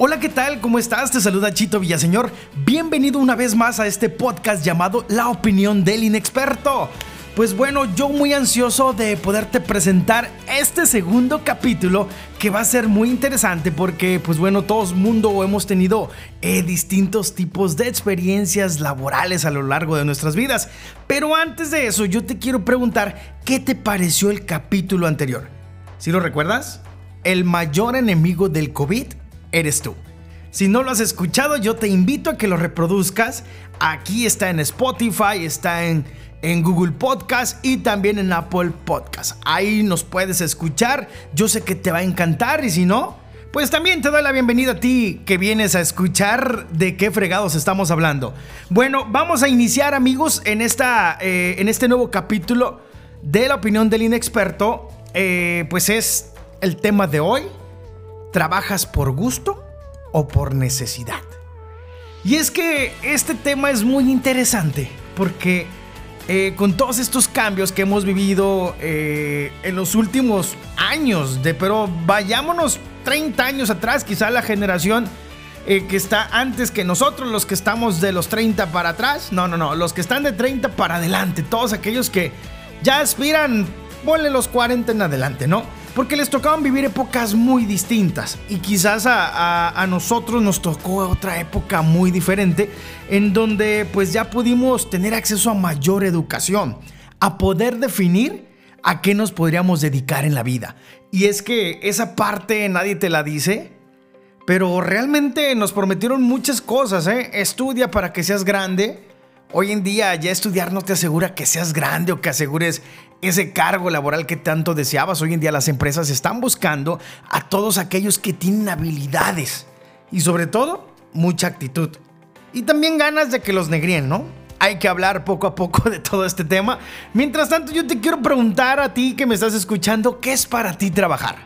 Hola, ¿qué tal? ¿Cómo estás? Te saluda Chito Villaseñor. Bienvenido una vez más a este podcast llamado La opinión del inexperto. Pues bueno, yo muy ansioso de poderte presentar este segundo capítulo que va a ser muy interesante porque pues bueno, todo el mundo hemos tenido eh, distintos tipos de experiencias laborales a lo largo de nuestras vidas. Pero antes de eso, yo te quiero preguntar, ¿qué te pareció el capítulo anterior? ¿Si lo recuerdas? El mayor enemigo del COVID eres tú. Si no lo has escuchado, yo te invito a que lo reproduzcas. Aquí está en Spotify, está en en Google Podcast y también en Apple Podcast. Ahí nos puedes escuchar. Yo sé que te va a encantar y si no, pues también te doy la bienvenida a ti que vienes a escuchar de qué fregados estamos hablando. Bueno, vamos a iniciar amigos en, esta, eh, en este nuevo capítulo de la opinión del inexperto. Eh, pues es el tema de hoy. ¿Trabajas por gusto o por necesidad? Y es que este tema es muy interesante porque eh, con todos estos cambios que hemos vivido eh, en los últimos años, de, pero vayámonos 30 años atrás, quizá la generación eh, que está antes que nosotros, los que estamos de los 30 para atrás, no, no, no, los que están de 30 para adelante, todos aquellos que ya aspiran, ponle los 40 en adelante, ¿no? Porque les tocaban vivir épocas muy distintas y quizás a, nosotros nos tocó otra época muy diferente en donde pues ya pudimos tener acceso a mayor educación, a poder definir a qué nos podríamos dedicar en la vida. Y es que esa parte nadie te la dice, pero realmente nos prometieron muchas cosas, ¿eh? Estudia para que seas grande. Hoy en día ya estudiar no te asegura que seas grande o que asegures ese cargo laboral que tanto deseabas. Hoy en día las empresas están buscando a todos aquellos que tienen habilidades y sobre todo mucha actitud. Y también ganas de que los negríen, ¿no? Hay que hablar poco a poco de todo este tema. Mientras tanto, yo te quiero preguntar a ti que me estás escuchando, ¿qué es para ti trabajar?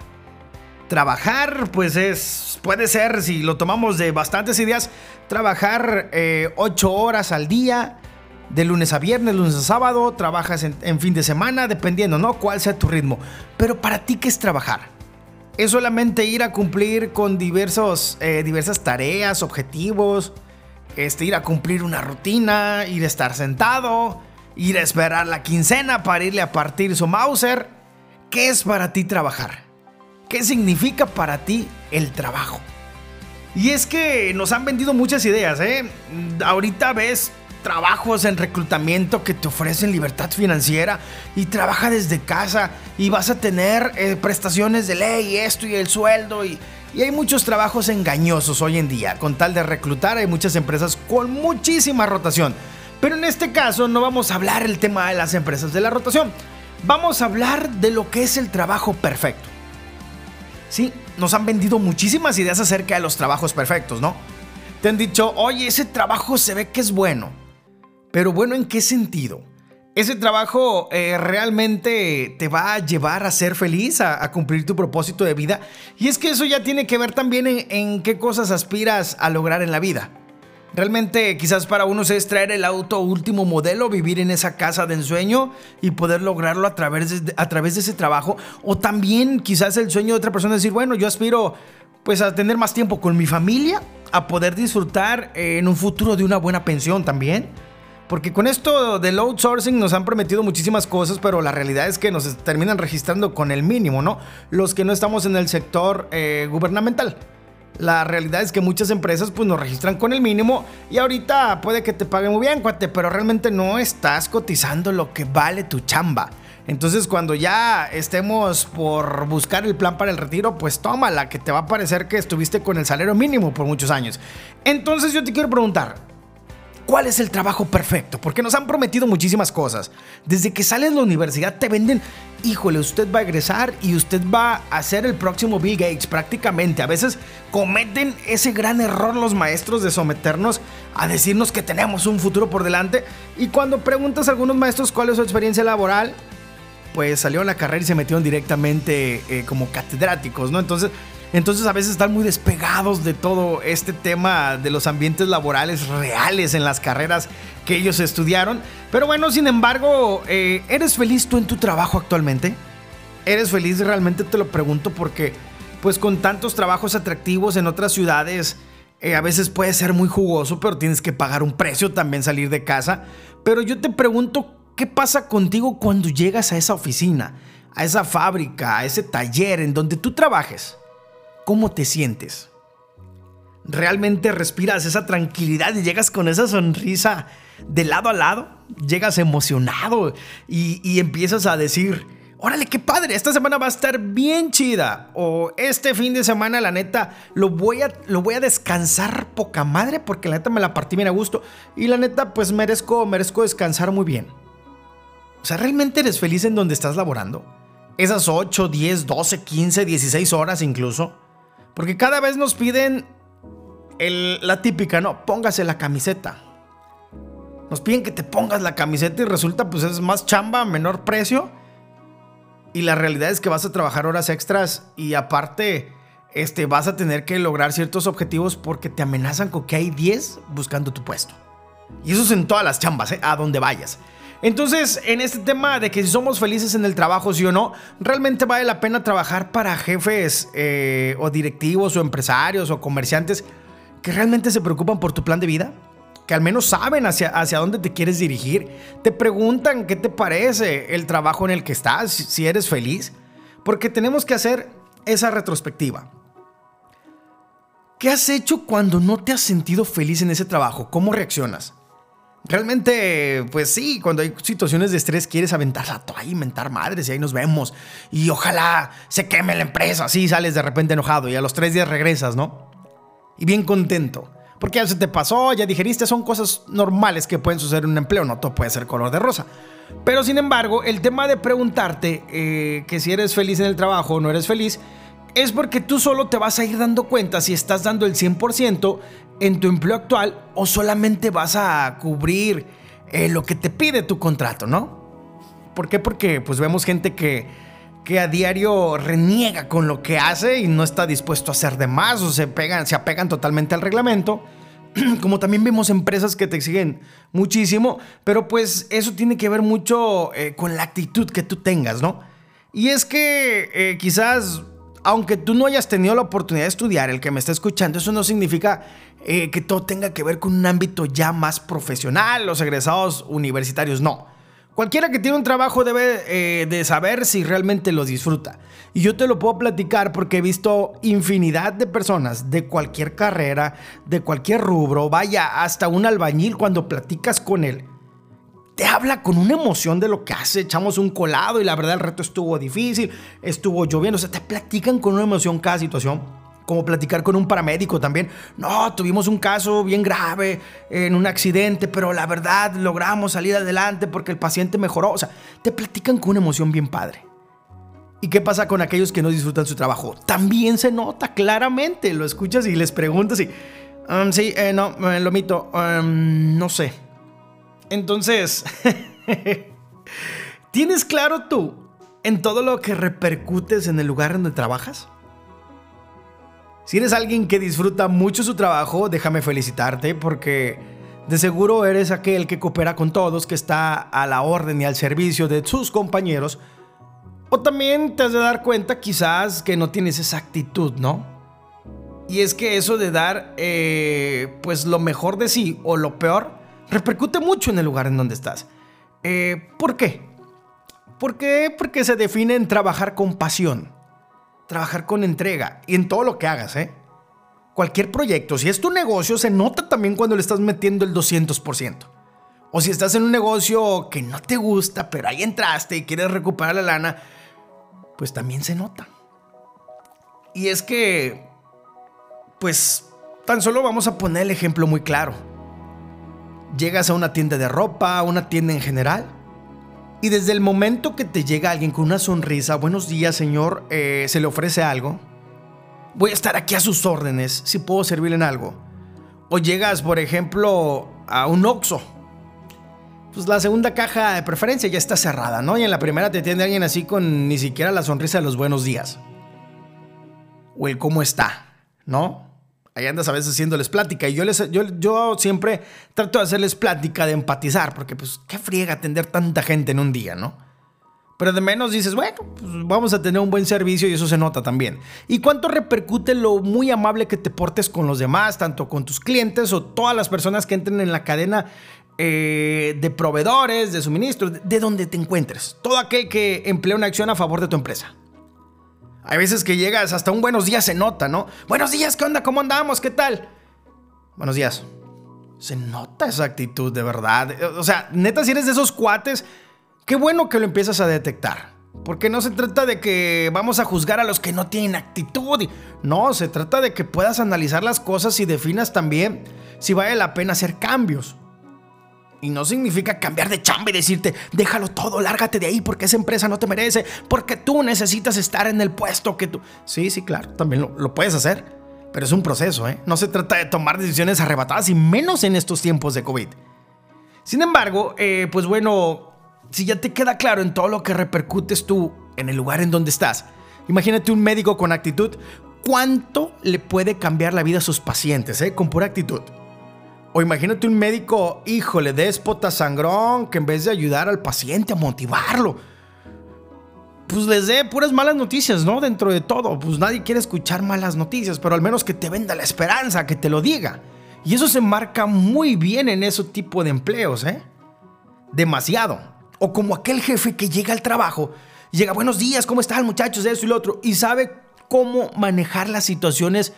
Trabajar, pues es, puede ser, si lo tomamos de bastantes ideas, trabajar eh, ocho horas al día, de lunes a viernes, lunes a sábado, trabajas en, fin de semana, dependiendo, ¿no? Cuál sea tu ritmo. Pero para ti, ¿qué es trabajar? ¿Es solamente ir a cumplir con diversos, eh, diversas tareas, objetivos? Este, ir a cumplir una rutina, ir a estar sentado, ir a esperar la quincena para irle a partir su Mauser. ¿Qué es para ti trabajar? ¿Qué significa para ti el trabajo? Y es que nos han vendido muchas ideas, ¿eh? Ahorita ves trabajos en reclutamiento que te ofrecen libertad financiera y trabaja desde casa y vas a tener eh, prestaciones de ley, esto y el sueldo y, y hay muchos trabajos engañosos hoy en día. Con tal de reclutar hay muchas empresas con muchísima rotación. Pero en este caso no vamos a hablar el tema de las empresas de la rotación. Vamos a hablar de lo que es el trabajo perfecto. Sí, nos han vendido muchísimas ideas acerca de los trabajos perfectos, ¿no? Te han dicho, oye, ese trabajo se ve que es bueno. Pero bueno, ¿en qué sentido? ¿Ese trabajo eh, realmente te va a llevar a ser feliz, a, cumplir tu propósito de vida? Y es que eso ya tiene que ver también en, qué cosas aspiras a lograr en la vida. Realmente quizás para unos es traer el auto último modelo, vivir en esa casa de ensueño y poder lograrlo a través de, a través de ese trabajo. O también quizás el sueño de otra persona es decir, bueno, yo aspiro pues a tener más tiempo con mi familia, a poder disfrutar en un futuro de una buena pensión también porque con esto del outsourcing nos han prometido muchísimas cosas, pero la realidad es que nos terminan registrando con el mínimo, ¿no? Los que no estamos en el sector eh, gubernamental. La realidad es que muchas empresas pues nos registran con el mínimo y ahorita puede que te paguen muy bien, cuate, pero realmente no estás cotizando lo que vale tu chamba. Entonces cuando ya estemos por buscar el plan para el retiro, pues tómala, que te va a parecer que estuviste con el salario mínimo por muchos años. Entonces yo te quiero preguntar, ¿Cuál es el trabajo perfecto? Porque nos han prometido muchísimas cosas. Desde que sales de la universidad te venden, híjole, usted va a egresar y usted va a ser el próximo Bill Gates prácticamente. A veces cometen ese gran error los maestros de someternos a decirnos que tenemos un futuro por delante. Y cuando preguntas a algunos maestros cuál es su experiencia laboral, pues salieron a la carrera y se metieron directamente eh, como catedráticos, ¿no? Entonces entonces a veces están muy despegados de todo este tema de los ambientes laborales reales en las carreras que ellos estudiaron. Pero bueno, sin embargo, eh, ¿eres feliz tú en tu trabajo actualmente? ¿Eres feliz? Realmente te lo pregunto porque pues con tantos trabajos atractivos en otras ciudades, eh, a veces puede ser muy jugoso, pero tienes que pagar un precio también salir de casa. Pero yo te pregunto, ¿qué pasa contigo cuando llegas a esa oficina, a esa fábrica, a ese taller en donde tú trabajes? ¿Cómo te sientes? ¿Realmente respiras esa tranquilidad y llegas con esa sonrisa de lado a lado? Llegas emocionado y, y empiezas a decir, órale, qué padre, esta semana va a estar bien chida. O este fin de semana, la neta, lo voy a, lo voy a descansar poca madre porque la neta me la partí bien a gusto. Y la neta, pues merezco, merezco descansar muy bien. O sea, ¿realmente eres feliz en donde estás laborando? Esas 8, 10, 12, 15, 16 horas incluso. Porque cada vez nos piden la típica, ¿no? Póngase la camiseta. Nos piden que te pongas la camiseta y resulta pues es más chamba, menor precio y la realidad es que vas a trabajar horas extras y aparte este, vas a tener que lograr ciertos objetivos porque te amenazan con que hay 10 buscando tu puesto. Y eso es en todas las chambas, ¿eh? a donde vayas. Entonces, en este tema de que si somos felices en el trabajo, sí o no, realmente vale la pena trabajar para jefes eh, o directivos o empresarios o comerciantes que realmente se preocupan por tu plan de vida que al menos saben hacia, hacia dónde te quieres dirigir. Te preguntan qué te parece el trabajo en el que estás, si eres feliz. Porque tenemos que hacer esa retrospectiva. ¿Qué has hecho cuando no te has sentido feliz en ese trabajo? ¿Cómo reaccionas? Realmente, pues sí, cuando hay situaciones de estrés quieres aventar la toalla y mentar madres y ahí nos vemos. Y ojalá se queme la empresa, así sales de repente enojado y a los tres días regresas, ¿no? Y bien contento porque ya se te pasó, ya digeriste, son cosas normales que pueden suceder en un empleo, no todo puede ser color de rosa. Pero sin embargo, el tema de preguntarte eh, que si eres feliz en el trabajo o no eres feliz, es porque tú solo te vas a ir dando cuenta si estás dando el 100% en tu empleo actual o solamente vas a cubrir eh, lo que te pide tu contrato, ¿no? ¿Por qué? Porque pues vemos gente que, que a diario reniega con lo que hace y no está dispuesto a hacer de más o se, pegan, se apegan totalmente al reglamento. como también vemos empresas que te exigen muchísimo, pero pues eso tiene que ver mucho eh, con la actitud que tú tengas, ¿no? Y es que eh, quizás, aunque tú no hayas tenido la oportunidad de estudiar, el que me está escuchando, eso no significa eh, que todo tenga que ver con un ámbito ya más profesional, los egresados universitarios, no. Cualquiera que tiene un trabajo debe eh, de saber si realmente lo disfruta. Y yo te lo puedo platicar porque he visto infinidad de personas de cualquier carrera, de cualquier rubro, vaya, hasta un albañil cuando platicas con él. Te habla con una emoción de lo que hace, echamos un colado y la verdad el reto estuvo difícil, estuvo lloviendo, o sea, te platican con una emoción cada situación como platicar con un paramédico también. No, tuvimos un caso bien grave en un accidente, pero la verdad logramos salir adelante porque el paciente mejoró. O sea, te platican con una emoción bien padre. ¿Y qué pasa con aquellos que no disfrutan su trabajo? También se nota claramente. Lo escuchas y les preguntas y... Um, sí, eh, no, lo mito. Um, no sé. Entonces, ¿tienes claro tú en todo lo que repercutes en el lugar donde trabajas? Si eres alguien que disfruta mucho su trabajo, déjame felicitarte porque de seguro eres aquel que coopera con todos, que está a la orden y al servicio de sus compañeros. O también te has de dar cuenta quizás que no tienes esa actitud, ¿no? Y es que eso de dar eh, pues lo mejor de sí o lo peor repercute mucho en el lugar en donde estás. Eh, ¿Por qué? ¿Por qué? Porque se define en trabajar con pasión trabajar con entrega y en todo lo que hagas, ¿eh? Cualquier proyecto, si es tu negocio, se nota también cuando le estás metiendo el 200%. O si estás en un negocio que no te gusta, pero ahí entraste y quieres recuperar la lana, pues también se nota. Y es que, pues, tan solo vamos a poner el ejemplo muy claro. Llegas a una tienda de ropa, una tienda en general, y desde el momento que te llega alguien con una sonrisa, buenos días señor, eh, se le ofrece algo, voy a estar aquí a sus órdenes, si puedo servirle en algo. O llegas, por ejemplo, a un Oxxo. Pues la segunda caja de preferencia ya está cerrada, ¿no? Y en la primera te atiende alguien así con ni siquiera la sonrisa de los buenos días. O el cómo está, ¿no? Ahí andas a veces haciéndoles plática. Y yo, les, yo, yo siempre trato de hacerles plática, de empatizar, porque pues qué friega atender tanta gente en un día, ¿no? Pero de menos dices, bueno, pues vamos a tener un buen servicio y eso se nota también. ¿Y cuánto repercute lo muy amable que te portes con los demás, tanto con tus clientes o todas las personas que entren en la cadena eh, de proveedores, de suministros, de donde te encuentres? Todo aquel que emplea una acción a favor de tu empresa. Hay veces que llegas, hasta un buenos días se nota, ¿no? Buenos días, ¿qué onda? ¿Cómo andamos? ¿Qué tal? Buenos días. Se nota esa actitud de verdad. O sea, neta, si eres de esos cuates, qué bueno que lo empiezas a detectar. Porque no se trata de que vamos a juzgar a los que no tienen actitud. No, se trata de que puedas analizar las cosas y definas también si vale la pena hacer cambios. Y no significa cambiar de chamba y decirte, déjalo todo, lárgate de ahí porque esa empresa no te merece, porque tú necesitas estar en el puesto que tú... Sí, sí, claro, también lo, puedes hacer, pero es un proceso, ¿eh? No se trata de tomar decisiones arrebatadas y menos en estos tiempos de COVID. Sin embargo, eh, pues bueno, si ya te queda claro en todo lo que repercutes tú en el lugar en donde estás, imagínate un médico con actitud, ¿cuánto le puede cambiar la vida a sus pacientes, eh? Con pura actitud. O imagínate un médico, híjole, déspota sangrón, que en vez de ayudar al paciente a motivarlo, pues les dé puras malas noticias, ¿no? Dentro de todo, pues nadie quiere escuchar malas noticias, pero al menos que te venda la esperanza, que te lo diga. Y eso se marca muy bien en ese tipo de empleos, ¿eh? Demasiado. O como aquel jefe que llega al trabajo, llega, buenos días, ¿cómo están muchachos? Eso y lo otro, y sabe cómo manejar las situaciones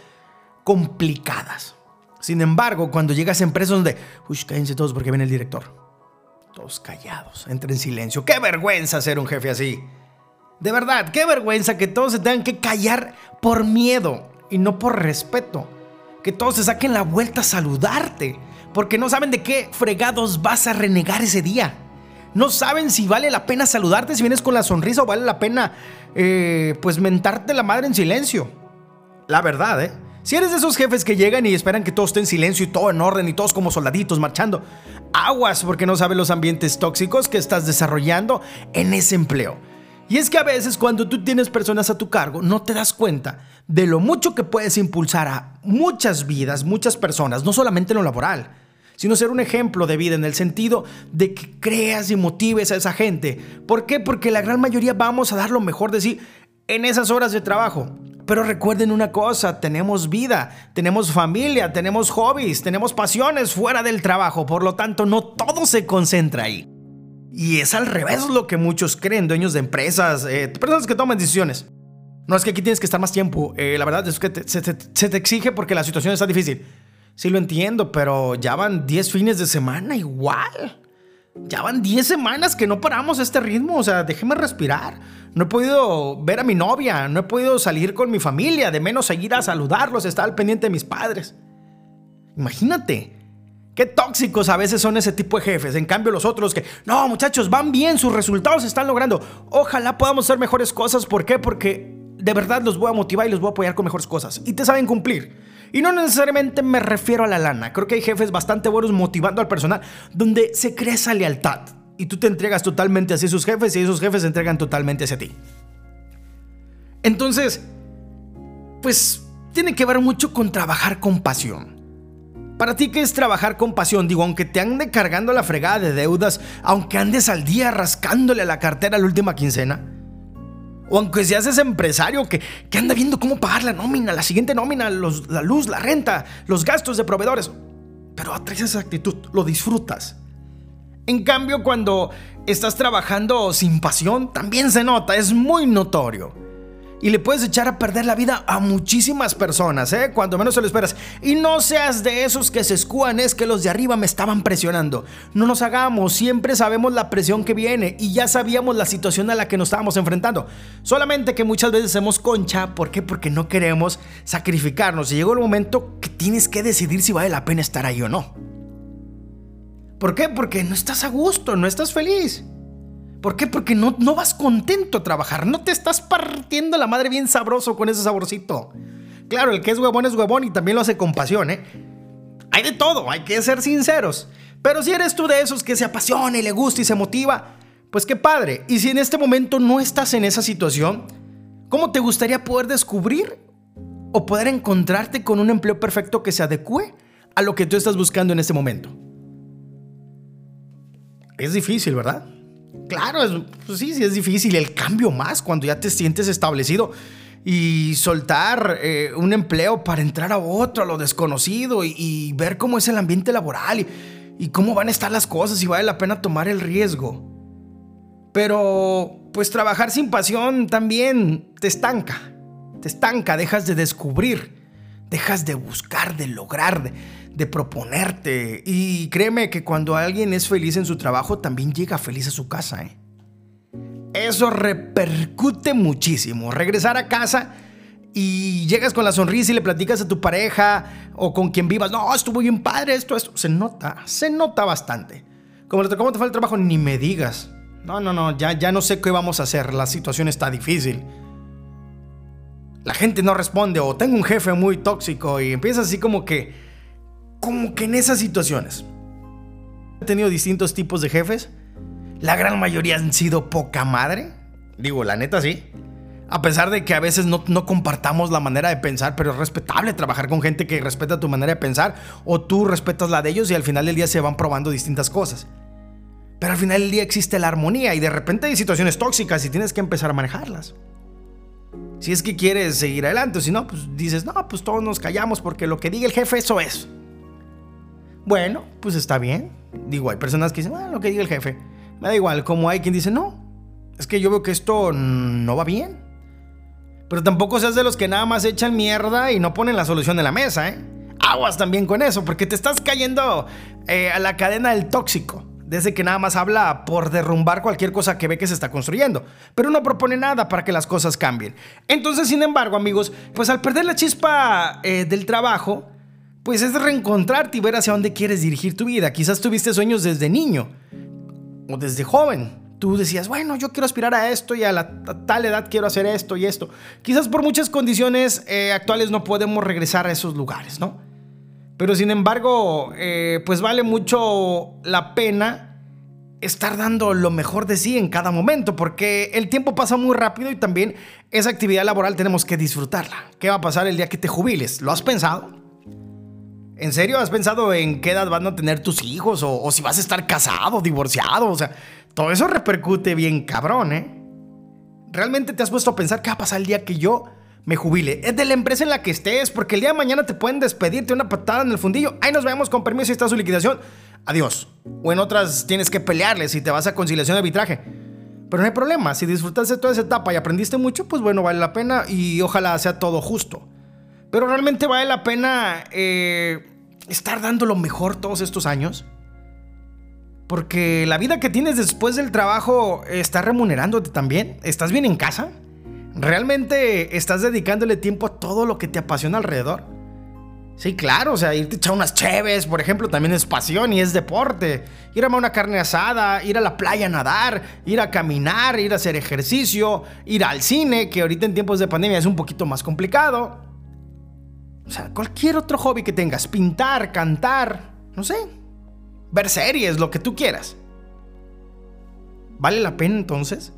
complicadas. Sin embargo, cuando llegas a empresas donde, uy, cállense todos porque viene el director. Todos callados, entra en silencio. ¡Qué vergüenza ser un jefe así! De verdad, qué vergüenza que todos se tengan que callar por miedo y no por respeto. Que todos se saquen la vuelta a saludarte, porque no saben de qué fregados vas a renegar ese día. No saben si vale la pena saludarte si vienes con la sonrisa o vale la pena, eh, pues, mentarte la madre en silencio. La verdad, ¿eh? Si eres de esos jefes que llegan y esperan que todo esté en silencio y todo en orden y todos como soldaditos marchando, aguas porque no sabes los ambientes tóxicos que estás desarrollando en ese empleo. Y es que a veces cuando tú tienes personas a tu cargo no te das cuenta de lo mucho que puedes impulsar a muchas vidas, muchas personas, no solamente en lo laboral, sino ser un ejemplo de vida en el sentido de que creas y motives a esa gente. ¿Por qué? Porque la gran mayoría vamos a dar lo mejor de sí en esas horas de trabajo. Pero recuerden una cosa, tenemos vida, tenemos familia, tenemos hobbies, tenemos pasiones fuera del trabajo, por lo tanto no todo se concentra ahí. Y es al revés lo que muchos creen, dueños de empresas, eh, personas que toman decisiones. No es que aquí tienes que estar más tiempo, eh, la verdad es que se, se, te exige porque la situación está difícil. Sí lo entiendo, pero ya van 10 fines de semana igual. Ya van 10 semanas que no paramos este ritmo, o sea, déjeme respirar. No he podido ver a mi novia, no he podido salir con mi familia, de menos seguir a saludarlos, estar al pendiente de mis padres. Imagínate. Qué tóxicos a veces son ese tipo de jefes. En cambio, los otros que, no, muchachos, van bien, sus resultados se están logrando. Ojalá podamos hacer mejores cosas. ¿Por qué? Porque de verdad los voy a motivar y los voy a apoyar con mejores cosas. Y te saben cumplir. Y no necesariamente me refiero a la lana. Creo que hay jefes bastante buenos motivando al personal donde se crea esa lealtad y tú te entregas totalmente hacia sus jefes y esos jefes se entregan totalmente hacia ti. Entonces, pues tiene que ver mucho con trabajar con pasión. Para ti, ¿qué es trabajar con pasión? Digo, aunque te ande cargando la fregada de deudas, aunque andes al día rascándole a la cartera la última quincena, o aunque seas ese empresario que, que anda viendo cómo pagar la nómina, la siguiente nómina, la luz, la renta, los gastos de proveedores, pero atraes esa actitud, lo disfrutas. En cambio, cuando estás trabajando sin pasión, también se nota, es muy notorio. Y le puedes echar a perder la vida a muchísimas personas, ¿eh? Cuando menos se lo esperas. Y no seas de esos que se escúan, es que los de arriba me estaban presionando. No nos hagamos, siempre sabemos la presión que viene y ya sabíamos la situación a la que nos estábamos enfrentando. Solamente que muchas veces hacemos concha, ¿por qué? Porque no queremos sacrificarnos. Y llegó el momento que tienes que decidir si vale la pena estar ahí o no. ¿Por qué? Porque no estás a gusto, no estás feliz. ¿Por qué? Porque no, no vas contento a trabajar, no te estás partiendo la madre bien sabroso con ese saborcito. Claro, el que es huevón es huevón y también lo hace con pasión, ¿eh? Hay de todo, hay que ser sinceros. Pero si eres tú de esos que se apasiona y le gusta y se motiva, pues qué padre. Y si en este momento no estás en esa situación, ¿cómo te gustaría poder descubrir o poder encontrarte con un empleo perfecto que se adecue a lo que tú estás buscando en este momento? Es difícil, ¿verdad? Claro, es, pues sí, sí es difícil. El cambio más cuando ya te sientes establecido y soltar eh, un empleo para entrar a otro, a lo desconocido y, ver cómo es el ambiente laboral y, y, cómo van a estar las cosas y vale la pena tomar el riesgo. Pero pues trabajar sin pasión también te estanca, te estanca, dejas de descubrir, dejas de buscar, de lograr, de, proponerte. Y créeme que cuando alguien es feliz en su trabajo, también llega feliz a su casa. ¿eh? Eso repercute muchísimo. Regresar a casa y llegas con la sonrisa y le platicas a tu pareja o con quien vivas, no, estuvo bien padre esto, esto. Se nota, se nota bastante. Como ¿cómo te fue el trabajo? Ni me digas. No, no, no, ya, ya no sé qué vamos a hacer, la situación está difícil. La gente no responde o tengo un jefe muy tóxico y empieza así como que como que en esas situaciones. He tenido distintos tipos de jefes. La gran mayoría han sido poca madre. Digo, la neta sí. A pesar de que a veces no, no, compartamos la manera de pensar, pero es respetable trabajar con gente que respeta tu manera de pensar o tú respetas la de ellos y al final del día se van probando distintas cosas. Pero al final del día existe la armonía y de repente hay situaciones tóxicas y tienes que empezar a manejarlas. Si es que quieres seguir adelante, si no, pues dices, no, pues todos nos callamos porque lo que diga el jefe eso es. Bueno, pues está bien. Digo, hay personas que dicen, bueno, lo que diga el jefe. Me da igual, como hay quien dice, no, es que yo veo que esto no va bien. Pero tampoco seas de los que nada más echan mierda y no ponen la solución en la mesa, ¿eh? Aguas también con eso, porque te estás cayendo eh, a la cadena del tóxico. Desde que nada más habla por derrumbar cualquier cosa que ve que se está construyendo, pero no propone nada para que las cosas cambien. Entonces, sin embargo, amigos, pues al perder la chispa eh, del trabajo, pues es reencontrarte y ver hacia dónde quieres dirigir tu vida. Quizás tuviste sueños desde niño o desde joven. Tú decías, bueno, yo quiero aspirar a esto y a, la, tal edad quiero hacer esto y esto. Quizás por muchas condiciones eh, actuales no podemos regresar a esos lugares, ¿no? Pero sin embargo, eh, pues vale mucho la pena estar dando lo mejor de sí en cada momento, porque el tiempo pasa muy rápido y también esa actividad laboral tenemos que disfrutarla. ¿Qué va a pasar el día que te jubiles? ¿Lo has pensado? ¿En serio has pensado en qué edad van a tener tus hijos? O, si vas a estar casado, divorciado. O sea, todo eso repercute bien cabrón, ¿eh? ¿Realmente te has puesto a pensar qué va a pasar el día que yo me jubile? Es de la empresa en la que estés, porque el día de mañana te pueden despedirte una patada en el fundillo. Ahí nos vemos con permiso y está su liquidación. Adiós. O en otras tienes que pelearles y te vas a conciliación de arbitraje. Pero no hay problema, si disfrutaste toda esa etapa y aprendiste mucho, pues bueno, vale la pena y ojalá sea todo justo. Pero realmente vale la pena eh, estar dando lo mejor todos estos años. Porque la vida que tienes después del trabajo está remunerándote también. ¿Estás bien en casa? ¿Realmente estás dedicándole tiempo a todo lo que te apasiona alrededor? Sí, claro, o sea, irte a echar unas cheves, por ejemplo, también es pasión y es deporte. Ir a una carne asada, ir a la playa a nadar, ir a caminar, ir a hacer ejercicio, ir al cine, que ahorita en tiempos de pandemia es un poquito más complicado. O sea, cualquier otro hobby que tengas, pintar, cantar, no sé, ver series, lo que tú quieras. ¿Vale la pena entonces?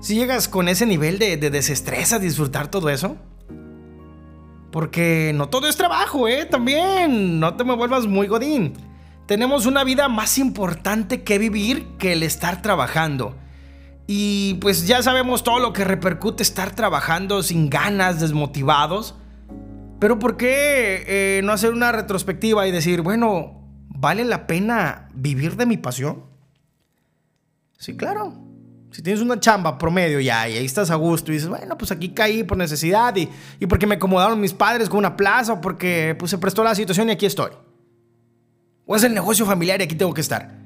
Si llegas con ese nivel de, de a disfrutar todo eso. Porque no todo es trabajo, ¿eh? También, no te me vuelvas muy godín. Tenemos una vida más importante que vivir que el estar trabajando. Y pues ya sabemos todo lo que repercute estar trabajando sin ganas, desmotivados. Pero ¿por qué eh, no hacer una retrospectiva y decir, bueno, ¿vale la pena vivir de mi pasión? Sí, claro. Si tienes una chamba promedio ya y ahí estás a gusto y dices, bueno, pues aquí caí por necesidad y, y porque me acomodaron mis padres con una plaza o porque pues, se prestó la situación y aquí estoy. O es el negocio familiar y aquí tengo que estar.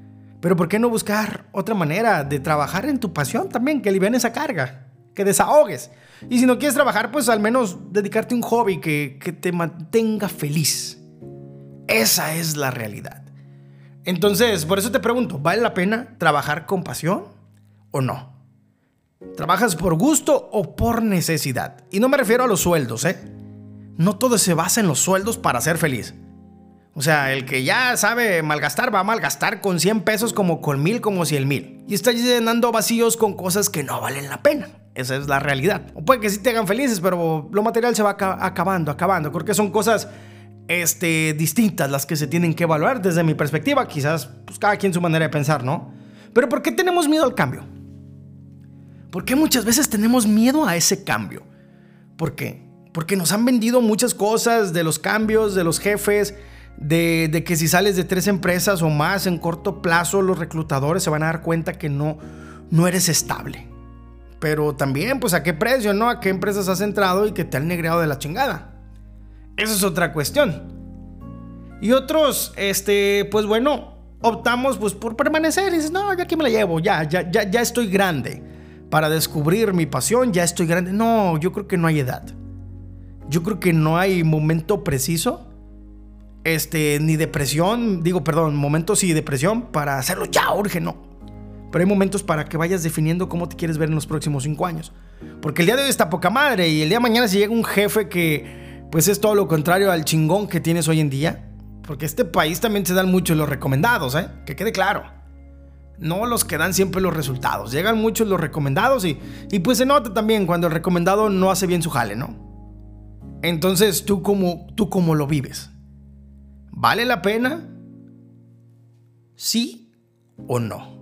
Pero ¿por qué no buscar otra manera de trabajar en tu pasión también, que alivian esa carga? que desahogues. Y si no quieres trabajar, pues al menos dedicarte a un hobby que, que te mantenga feliz. Esa es la realidad. Entonces, por eso te pregunto, ¿vale la pena trabajar con pasión o no? ¿Trabajas por gusto o por necesidad? Y no me refiero a los sueldos, ¿eh? No todo se basa en los sueldos para ser feliz. O sea, el que ya sabe malgastar va a malgastar con 100 pesos como con mil como 100 mil. Y está llenando vacíos con cosas que no valen la pena. Esa es la realidad. O puede que sí te hagan felices, pero lo material se va acabando, acabando. Porque son cosas este, distintas las que se tienen que evaluar desde mi perspectiva. Quizás pues, cada quien su manera de pensar, ¿no? Pero ¿por qué tenemos miedo al cambio? ¿Por qué muchas veces tenemos miedo a ese cambio? ¿Por qué? Porque nos han vendido muchas cosas de los cambios, de los jefes, de, que si sales de tres empresas o más en corto plazo, los reclutadores se van a dar cuenta que no, no eres estable. Pero también, pues a qué precio, ¿no? A qué empresas has entrado y que te han negreado de la chingada. Esa es otra cuestión. Y otros, este, pues bueno, optamos pues por permanecer y dices, no, ya que me la llevo, ya, ya, ya, ya estoy grande. Para descubrir mi pasión, ya estoy grande. No, yo creo que no hay edad. Yo creo que no hay momento preciso este, ni depresión, digo, perdón, momentos y depresión para hacerlo ya, urge, no. Pero hay momentos para que vayas definiendo cómo te quieres ver en los próximos cinco años. Porque el día de hoy está poca madre y el día de mañana si llega un jefe que pues es todo lo contrario al chingón que tienes hoy en día. Porque este país también se dan muchos los recomendados, ¿eh? Que quede claro. No los que dan siempre los resultados. Llegan muchos los recomendados y, y pues se nota también cuando el recomendado no hace bien su jale, ¿no? Entonces, ¿tú cómo, tú lo vives? ¿Vale la pena? ¿Sí o no?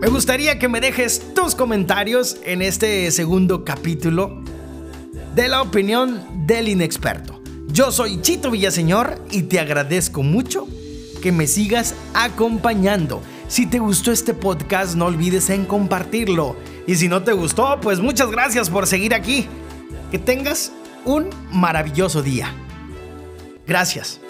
Me gustaría que me dejes tus comentarios en este segundo capítulo de la opinión del inexperto. Yo soy Chito Villaseñor y te agradezco mucho que me sigas acompañando. Si te gustó este podcast, no olvides en compartirlo y si no te gustó, pues muchas gracias por seguir aquí. Que tengas un maravilloso día. Gracias.